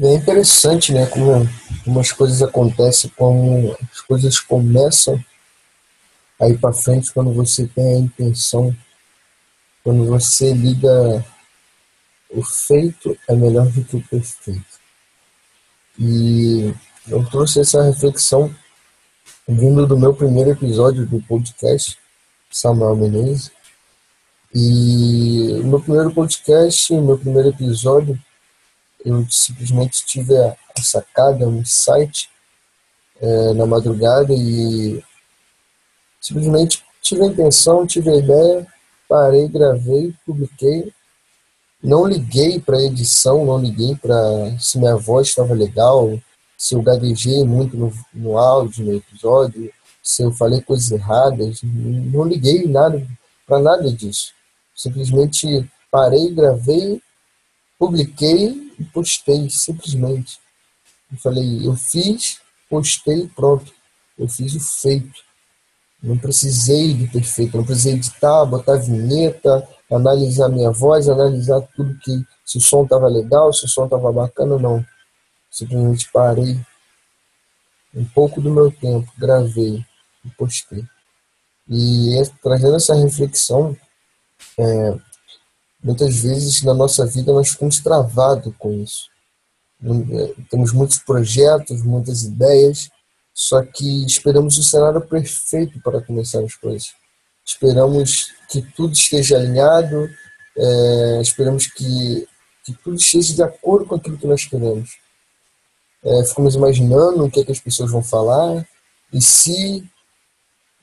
É interessante, né, como, como as coisas acontecem, como as coisas começam a ir para frente quando você tem a intenção, quando você liga o feito é melhor do que o perfeito. E eu trouxe essa reflexão vindo do meu primeiro episódio do podcast, Samuel Menezes. E no meu primeiro podcast, no meu primeiro episódio, eu simplesmente tive a, sacada, um insight é, na madrugada e simplesmente tive a intenção, tive a ideia, parei, gravei, publiquei. Não liguei para edição, não liguei para se minha voz estava legal, se eu gaguejei muito no, no áudio, no episódio, se eu falei coisas erradas. Não liguei nada para nada disso. Simplesmente parei, gravei, publiquei e postei, simplesmente. Eu falei, eu fiz, postei, pronto. Eu fiz o feito. Não precisei do perfeito, não precisei editar, botar vinheta, analisar minha voz, analisar tudo que se o som estava legal, se o som estava bacana, não. Simplesmente parei um pouco do meu tempo, gravei e postei. E trazendo essa reflexão, é, muitas vezes na nossa vida nós ficamos travados com isso. É, temos muitos projetos, muitas ideias, só que esperamos o cenário perfeito para começar as coisas. Esperamos que tudo esteja alinhado, é, esperamos que, que tudo esteja de acordo com aquilo que nós queremos. É, ficamos imaginando o que, é que as pessoas vão falar, e se,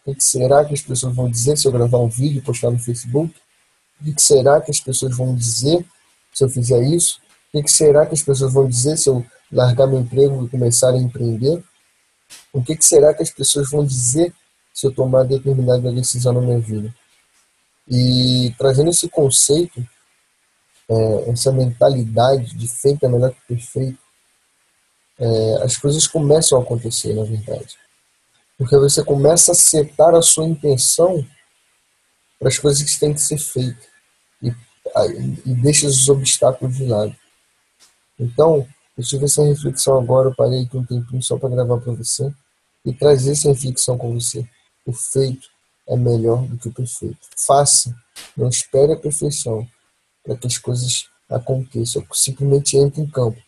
o que será que as pessoas vão dizer se eu gravar um vídeo e postar no Facebook? O que será que as pessoas vão dizer se eu fizer isso? O que será que as pessoas vão dizer se eu largar meu emprego e começar a empreender? O que será que as pessoas vão dizer se eu tomar determinada decisão na minha vida? E trazendo esse conceito, é, essa mentalidade de feito é melhor que perfeito, é, as coisas começam a acontecer, na verdade. Porque você começa a setar a sua intenção para as coisas que têm que ser feitas e, e deixa os obstáculos de lado. Então, eu tive essa reflexão agora, eu parei aqui um tempinho só para gravar para você e trazer essa reflexão com você. O feito é melhor do que o perfeito. Faça, não espere a perfeição para que as coisas aconteçam. Simplesmente entre em campo.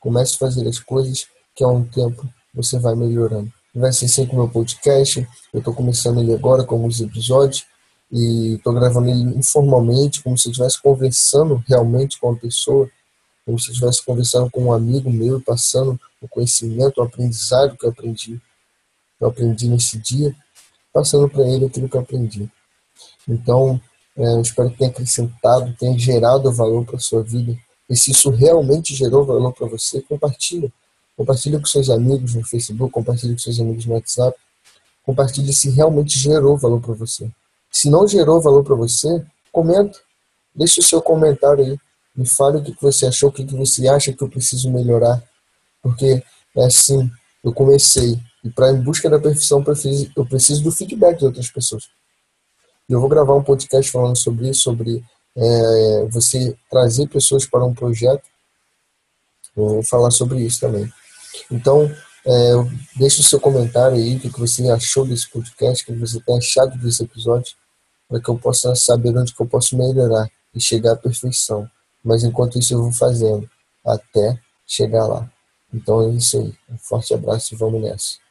Comece a fazer as coisas que a um tempo você vai melhorando. Vai ser assim com o meu podcast. Eu estou começando ele agora com alguns episódios e estou gravando ele informalmente, como se eu estivesse conversando realmente com a pessoa, como se eu estivesse conversando com um amigo meu, passando o conhecimento, o aprendizado que eu aprendi, que eu aprendi nesse dia, passando para ele aquilo que eu aprendi. Então, é, eu espero que tenha acrescentado, tenha gerado valor para a sua vida. E se isso realmente gerou valor para você, compartilha. Compartilha com seus amigos no Facebook, compartilha com seus amigos no WhatsApp. Compartilha se realmente gerou valor para você. Se não gerou valor para você, comenta. Deixe o seu comentário aí. Me fale o que você achou, o que você acha que eu preciso melhorar. Porque é assim, eu comecei. E para em busca da perfeição, eu preciso do feedback de outras pessoas. Eu vou gravar um podcast falando sobre isso, sobre é, você trazer pessoas para um projeto. Eu vou falar sobre isso também. Então, é, deixe o seu comentário aí, o que você achou desse podcast, o que você tem achado desse episódio, para que eu possa saber onde que eu posso melhorar e chegar à perfeição. Mas enquanto isso eu vou fazendo, até chegar lá. Então é isso aí. Um forte abraço e vamos nessa.